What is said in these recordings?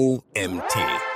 OMT.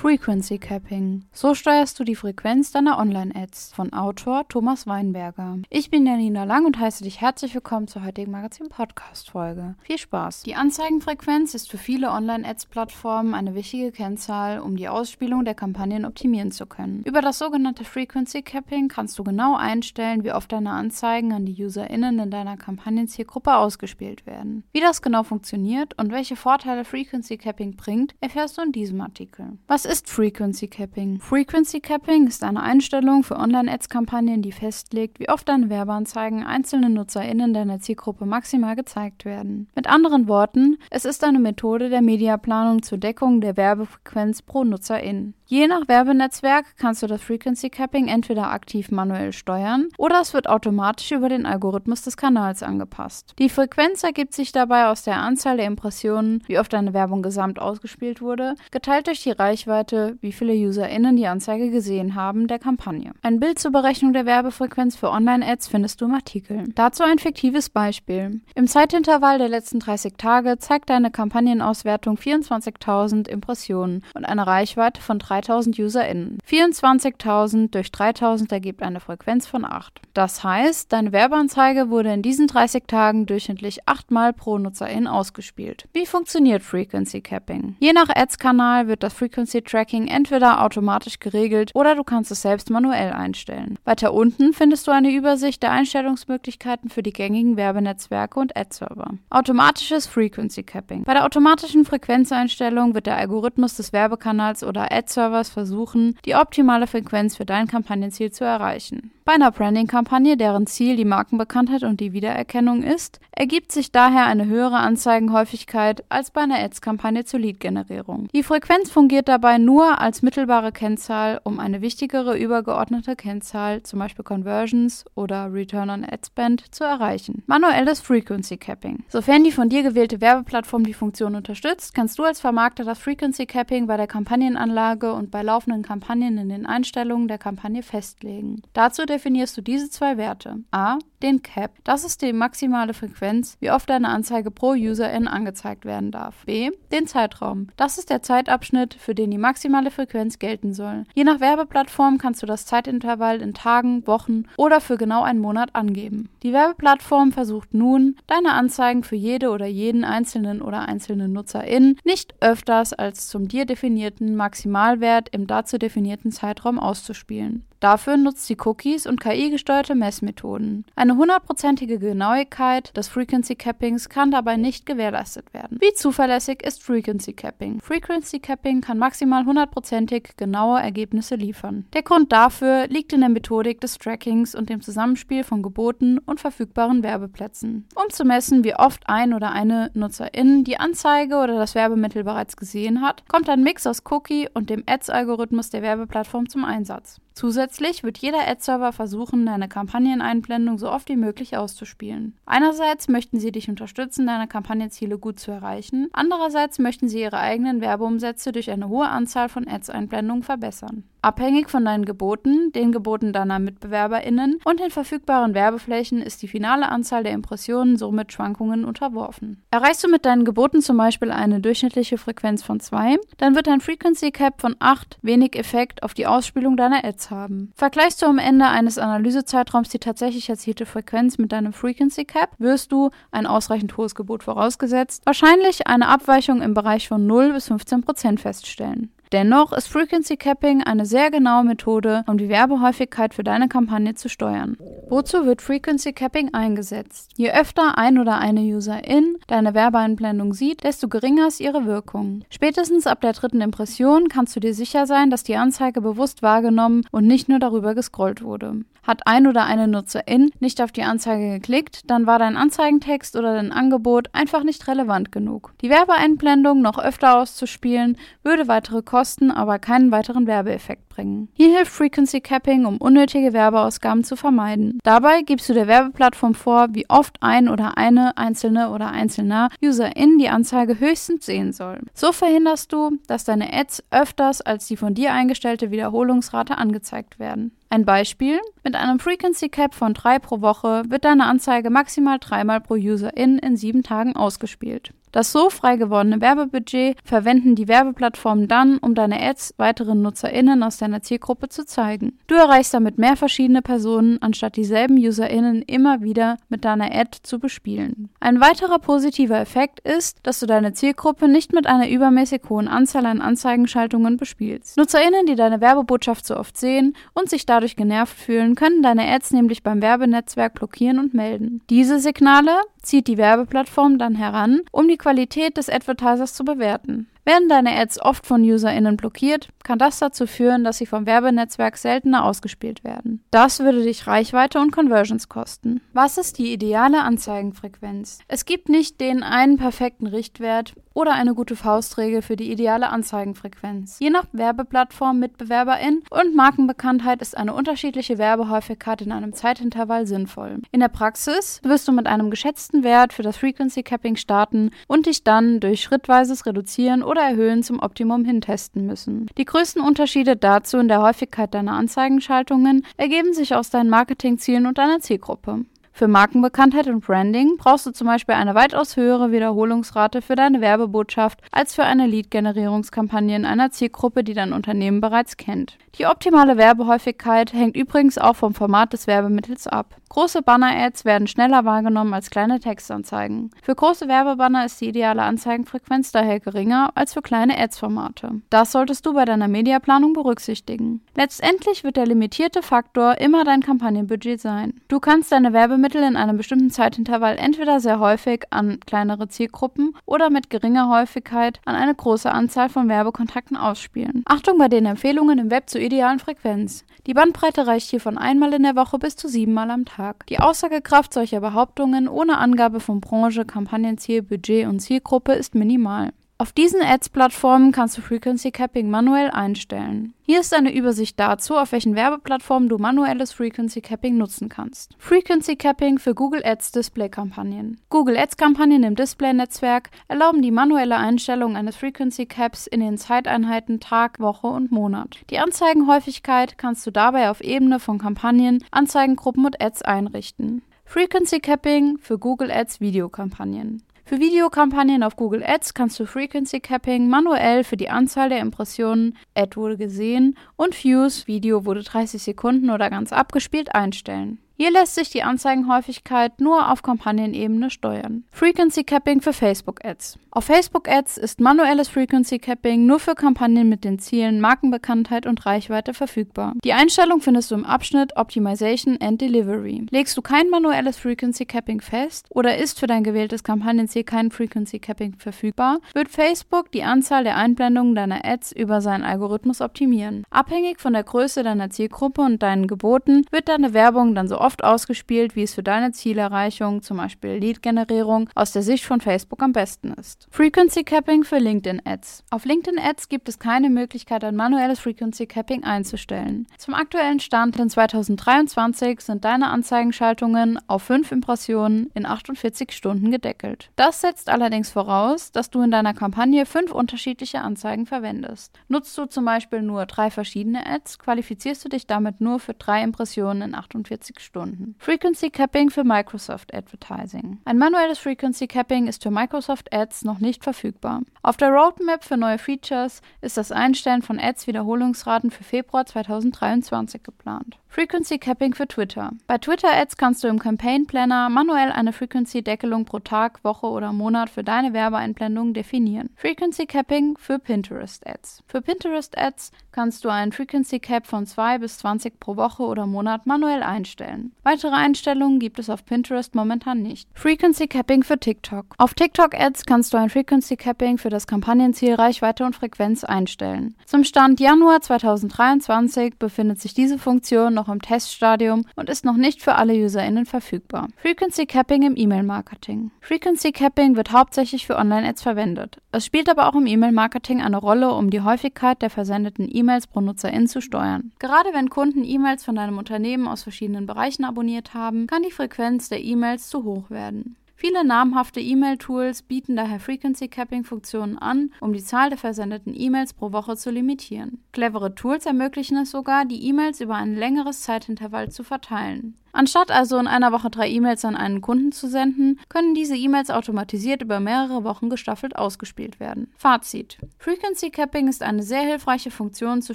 Frequency Capping. So steuerst du die Frequenz deiner Online-Ads von Autor Thomas Weinberger. Ich bin Janina Lang und heiße dich herzlich willkommen zur heutigen Magazin-Podcast-Folge. Viel Spaß! Die Anzeigenfrequenz ist für viele Online-Ads-Plattformen eine wichtige Kennzahl, um die Ausspielung der Kampagnen optimieren zu können. Über das sogenannte Frequency Capping kannst du genau einstellen, wie oft deine Anzeigen an die UserInnen in deiner Kampagnenzielgruppe ausgespielt werden. Wie das genau funktioniert und welche Vorteile Frequency Capping bringt, erfährst du in diesem Artikel. Was ist Frequency Capping? Frequency Capping ist eine Einstellung für Online-Ads-Kampagnen, die festlegt, wie oft deine Werbeanzeigen einzelnen NutzerInnen deiner Zielgruppe maximal gezeigt werden. Mit anderen Worten, es ist eine Methode der Mediaplanung zur Deckung der Werbefrequenz pro NutzerIn. Je nach Werbenetzwerk kannst du das Frequency Capping entweder aktiv manuell steuern oder es wird automatisch über den Algorithmus des Kanals angepasst. Die Frequenz ergibt sich dabei aus der Anzahl der Impressionen, wie oft deine Werbung gesamt ausgespielt wurde, geteilt durch die Reichweite, wie viele UserInnen die Anzeige gesehen haben, der Kampagne. Ein Bild zur Berechnung der Werbefrequenz für Online-Ads findest du im Artikel. Dazu ein fiktives Beispiel. Im Zeitintervall der letzten 30 Tage zeigt deine Kampagnenauswertung 24.000 Impressionen und eine Reichweite von 3 3000 UserInnen. 24.000 durch 3000 ergibt eine Frequenz von 8. Das heißt, deine Werbeanzeige wurde in diesen 30 Tagen durchschnittlich 8 Mal pro Nutzerin ausgespielt. Wie funktioniert Frequency Capping? Je nach Ads-Kanal wird das Frequency Tracking entweder automatisch geregelt oder du kannst es selbst manuell einstellen. Weiter unten findest du eine Übersicht der Einstellungsmöglichkeiten für die gängigen Werbenetzwerke und Ad-Server. Automatisches Frequency Capping. Bei der automatischen Frequenzeinstellung wird der Algorithmus des Werbekanals oder Ad-Server Servers versuchen, die optimale Frequenz für dein Kampagnenziel zu erreichen. Bei einer Branding-Kampagne, deren Ziel die Markenbekanntheit und die Wiedererkennung ist, ergibt sich daher eine höhere Anzeigenhäufigkeit als bei einer Ads-Kampagne zur Lead-Generierung. Die Frequenz fungiert dabei nur als mittelbare Kennzahl, um eine wichtigere übergeordnete Kennzahl, zum Beispiel Conversions oder Return on Ad Spend, zu erreichen. Manuelles Frequency Capping. Sofern die von dir gewählte Werbeplattform die Funktion unterstützt, kannst du als Vermarkter das Frequency Capping bei der Kampagnenanlage und bei laufenden Kampagnen in den Einstellungen der Kampagne festlegen. Dazu der definierst du diese zwei Werte. A, den Cap, das ist die maximale Frequenz, wie oft deine Anzeige pro Userin angezeigt werden darf. B, den Zeitraum, das ist der Zeitabschnitt, für den die maximale Frequenz gelten soll. Je nach Werbeplattform kannst du das Zeitintervall in Tagen, Wochen oder für genau einen Monat angeben. Die Werbeplattform versucht nun, deine Anzeigen für jede oder jeden einzelnen oder einzelnen Nutzerin nicht öfters als zum dir definierten Maximalwert im dazu definierten Zeitraum auszuspielen. Dafür nutzt sie Cookies und KI-gesteuerte Messmethoden. Eine hundertprozentige Genauigkeit des Frequency Cappings kann dabei nicht gewährleistet werden. Wie zuverlässig ist Frequency Capping? Frequency Capping kann maximal hundertprozentig genaue Ergebnisse liefern. Der Grund dafür liegt in der Methodik des Trackings und dem Zusammenspiel von Geboten und verfügbaren Werbeplätzen. Um zu messen, wie oft ein oder eine Nutzerin die Anzeige oder das Werbemittel bereits gesehen hat, kommt ein Mix aus Cookie und dem Ads-Algorithmus der Werbeplattform zum Einsatz. Zusätzlich wird jeder Ad-Server versuchen, deine Kampagneneinblendung so oft wie möglich auszuspielen. Einerseits möchten sie dich unterstützen, deine Kampagnenziele gut zu erreichen, andererseits möchten sie ihre eigenen Werbeumsätze durch eine hohe Anzahl von Ads-Einblendungen verbessern. Abhängig von deinen Geboten, den Geboten deiner MitbewerberInnen und den verfügbaren Werbeflächen ist die finale Anzahl der Impressionen somit Schwankungen unterworfen. Erreichst du mit deinen Geboten zum Beispiel eine durchschnittliche Frequenz von 2, dann wird ein Frequency Cap von 8 wenig Effekt auf die Ausspielung deiner Ads haben. Vergleichst du am Ende eines Analysezeitraums die tatsächlich erzielte Frequenz mit deinem Frequency Cap, wirst du, ein ausreichend hohes Gebot vorausgesetzt, wahrscheinlich eine Abweichung im Bereich von 0 bis 15 Prozent feststellen. Dennoch ist Frequency Capping eine sehr genaue Methode, um die Werbehäufigkeit für deine Kampagne zu steuern. Wozu wird Frequency Capping eingesetzt? Je öfter ein oder eine Userin deine Werbeeinblendung sieht, desto geringer ist ihre Wirkung. Spätestens ab der dritten Impression kannst du dir sicher sein, dass die Anzeige bewusst wahrgenommen und nicht nur darüber gescrollt wurde. Hat ein oder eine Nutzerin nicht auf die Anzeige geklickt, dann war dein Anzeigentext oder dein Angebot einfach nicht relevant genug. Die Werbeeinblendung noch öfter auszuspielen, würde weitere Kosten, aber keinen weiteren Werbeeffekt bringen. Hier hilft Frequency Capping, um unnötige Werbeausgaben zu vermeiden. Dabei gibst du der Werbeplattform vor, wie oft ein oder eine einzelne oder einzelner Userin die Anzeige höchstens sehen soll. So verhinderst du, dass deine Ads öfters als die von dir eingestellte Wiederholungsrate angezeigt werden. Ein Beispiel: Mit einem Frequency Cap von 3 pro Woche wird deine Anzeige maximal dreimal pro User in in sieben Tagen ausgespielt. Das so frei gewordene Werbebudget verwenden die Werbeplattformen dann, um deine Ads weiteren NutzerInnen aus deiner Zielgruppe zu zeigen. Du erreichst damit mehr verschiedene Personen, anstatt dieselben UserInnen immer wieder mit deiner Ad zu bespielen. Ein weiterer positiver Effekt ist, dass du deine Zielgruppe nicht mit einer übermäßig hohen Anzahl an Anzeigenschaltungen bespielst. NutzerInnen, die deine Werbebotschaft so oft sehen und sich dadurch genervt fühlen, können deine Ads nämlich beim Werbenetzwerk blockieren und melden. Diese Signale zieht die Werbeplattform dann heran, um die Qualität des Advertisers zu bewerten. Werden deine Ads oft von UserInnen blockiert, kann das dazu führen, dass sie vom Werbenetzwerk seltener ausgespielt werden. Das würde dich Reichweite und Conversions kosten. Was ist die ideale Anzeigenfrequenz? Es gibt nicht den einen perfekten Richtwert oder eine gute Faustregel für die ideale Anzeigenfrequenz. Je nach Werbeplattform, Mitbewerberin und Markenbekanntheit ist eine unterschiedliche Werbehäufigkeit in einem Zeitintervall sinnvoll. In der Praxis wirst du mit einem geschätzten Wert für das Frequency Capping starten und dich dann durch schrittweises Reduzieren oder Erhöhen zum Optimum hintesten müssen. Die größten Unterschiede dazu in der Häufigkeit deiner Anzeigenschaltungen ergeben sich aus deinen Marketingzielen und deiner Zielgruppe. Für Markenbekanntheit und Branding brauchst du zum Beispiel eine weitaus höhere Wiederholungsrate für deine Werbebotschaft als für eine Lead-Generierungskampagne in einer Zielgruppe, die dein Unternehmen bereits kennt. Die optimale Werbehäufigkeit hängt übrigens auch vom Format des Werbemittels ab. Große Banner-Ads werden schneller wahrgenommen als kleine Textanzeigen. Für große Werbebanner ist die ideale Anzeigenfrequenz daher geringer als für kleine Ads-Formate. Das solltest du bei deiner Mediaplanung berücksichtigen. Letztendlich wird der limitierte Faktor immer dein Kampagnenbudget sein. Du kannst deine Werbemittel Mittel in einem bestimmten Zeitintervall entweder sehr häufig an kleinere Zielgruppen oder mit geringer Häufigkeit an eine große Anzahl von Werbekontakten ausspielen. Achtung bei den Empfehlungen im Web zur idealen Frequenz. Die Bandbreite reicht hier von einmal in der Woche bis zu siebenmal am Tag. Die Aussagekraft solcher Behauptungen ohne Angabe von Branche, Kampagnenziel, Budget und Zielgruppe ist minimal. Auf diesen Ads-Plattformen kannst du Frequency Capping manuell einstellen. Hier ist eine Übersicht dazu, auf welchen Werbeplattformen du manuelles Frequency Capping nutzen kannst. Frequency Capping für Google Ads Display-Kampagnen. Google Ads-Kampagnen im Display-Netzwerk erlauben die manuelle Einstellung eines Frequency Caps in den Zeiteinheiten Tag, Woche und Monat. Die Anzeigenhäufigkeit kannst du dabei auf Ebene von Kampagnen, Anzeigengruppen und Ads einrichten. Frequency Capping für Google Ads Videokampagnen. Für Videokampagnen auf Google Ads kannst du Frequency Capping manuell für die Anzahl der Impressionen, Ad wurde gesehen und Views, Video wurde 30 Sekunden oder ganz abgespielt einstellen. Hier lässt sich die Anzeigenhäufigkeit nur auf Kampagnenebene steuern. Frequency Capping für Facebook Ads. Auf Facebook Ads ist manuelles Frequency Capping nur für Kampagnen mit den Zielen Markenbekanntheit und Reichweite verfügbar. Die Einstellung findest du im Abschnitt Optimization and Delivery. Legst du kein manuelles Frequency Capping fest oder ist für dein gewähltes Kampagnenziel kein Frequency Capping verfügbar, wird Facebook die Anzahl der Einblendungen deiner Ads über seinen Algorithmus optimieren. Abhängig von der Größe deiner Zielgruppe und deinen Geboten wird deine Werbung dann so oft ausgespielt, wie es für deine Zielerreichung, zum Beispiel Lead-Generierung, aus der Sicht von Facebook am besten ist. Frequency Capping für LinkedIn Ads. Auf LinkedIn Ads gibt es keine Möglichkeit, ein manuelles Frequency Capping einzustellen. Zum aktuellen Stand in 2023 sind deine Anzeigenschaltungen auf 5 Impressionen in 48 Stunden gedeckelt. Das setzt allerdings voraus, dass du in deiner Kampagne fünf unterschiedliche Anzeigen verwendest. Nutzt du zum Beispiel nur drei verschiedene Ads, qualifizierst du dich damit nur für drei Impressionen in 48 Stunden. Stunden. Frequency Capping für Microsoft Advertising. Ein manuelles Frequency Capping ist für Microsoft Ads noch nicht verfügbar. Auf der Roadmap für neue Features ist das Einstellen von Ads Wiederholungsraten für Februar 2023 geplant. Frequency Capping für Twitter. Bei Twitter Ads kannst du im Campaign Planner manuell eine Frequency Deckelung pro Tag, Woche oder Monat für deine Werbeeinblendungen definieren. Frequency Capping für Pinterest Ads. Für Pinterest Ads kannst du einen Frequency Cap von 2 bis 20 pro Woche oder Monat manuell einstellen. Weitere Einstellungen gibt es auf Pinterest momentan nicht. Frequency Capping für TikTok. Auf TikTok Ads kannst du ein Frequency Capping für das Kampagnenziel Reichweite und Frequenz einstellen. Zum Stand Januar 2023 befindet sich diese Funktion noch im Teststadium und ist noch nicht für alle UserInnen verfügbar. Frequency Capping im E-Mail-Marketing. Frequency Capping wird hauptsächlich für Online-Ads verwendet. Es spielt aber auch im E-Mail-Marketing eine Rolle, um die Häufigkeit der versendeten E-Mails pro Nutzerin zu steuern. Gerade wenn Kunden E-Mails von deinem Unternehmen aus verschiedenen Bereichen abonniert haben, kann die Frequenz der E-Mails zu hoch werden. Viele namhafte E-Mail-Tools bieten daher Frequency Capping-Funktionen an, um die Zahl der versendeten E-Mails pro Woche zu limitieren. Clevere Tools ermöglichen es sogar, die E-Mails über ein längeres Zeitintervall zu verteilen. Anstatt also in einer Woche drei E-Mails an einen Kunden zu senden, können diese E-Mails automatisiert über mehrere Wochen gestaffelt ausgespielt werden. Fazit. Frequency Capping ist eine sehr hilfreiche Funktion zur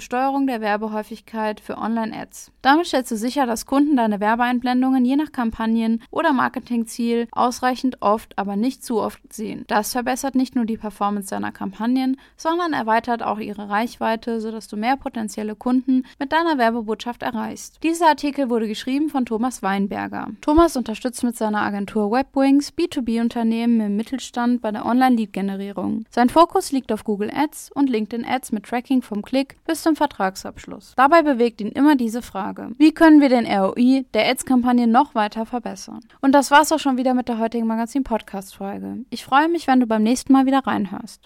Steuerung der Werbehäufigkeit für Online-Ads. Damit stellst du sicher, dass Kunden deine Werbeeinblendungen je nach Kampagnen oder Marketingziel ausreichend oft, aber nicht zu oft sehen. Das verbessert nicht nur die Performance deiner Kampagnen, sondern erweitert auch ihre Reichweite, sodass du mehr potenzielle Kunden mit deiner Werbebotschaft erreichst. Dieser Artikel wurde geschrieben von Thomas Weinberger. Thomas unterstützt mit seiner Agentur Webwings B2B-Unternehmen im Mittelstand bei der Online-Lead-Generierung. Sein Fokus liegt auf Google Ads und LinkedIn Ads mit Tracking vom Klick bis zum Vertragsabschluss. Dabei bewegt ihn immer diese Frage. Wie können wir den ROI der Ads-Kampagne noch weiter verbessern? Und das war's auch schon wieder mit der heutigen Magazin-Podcast-Folge. Ich freue mich, wenn du beim nächsten Mal wieder reinhörst.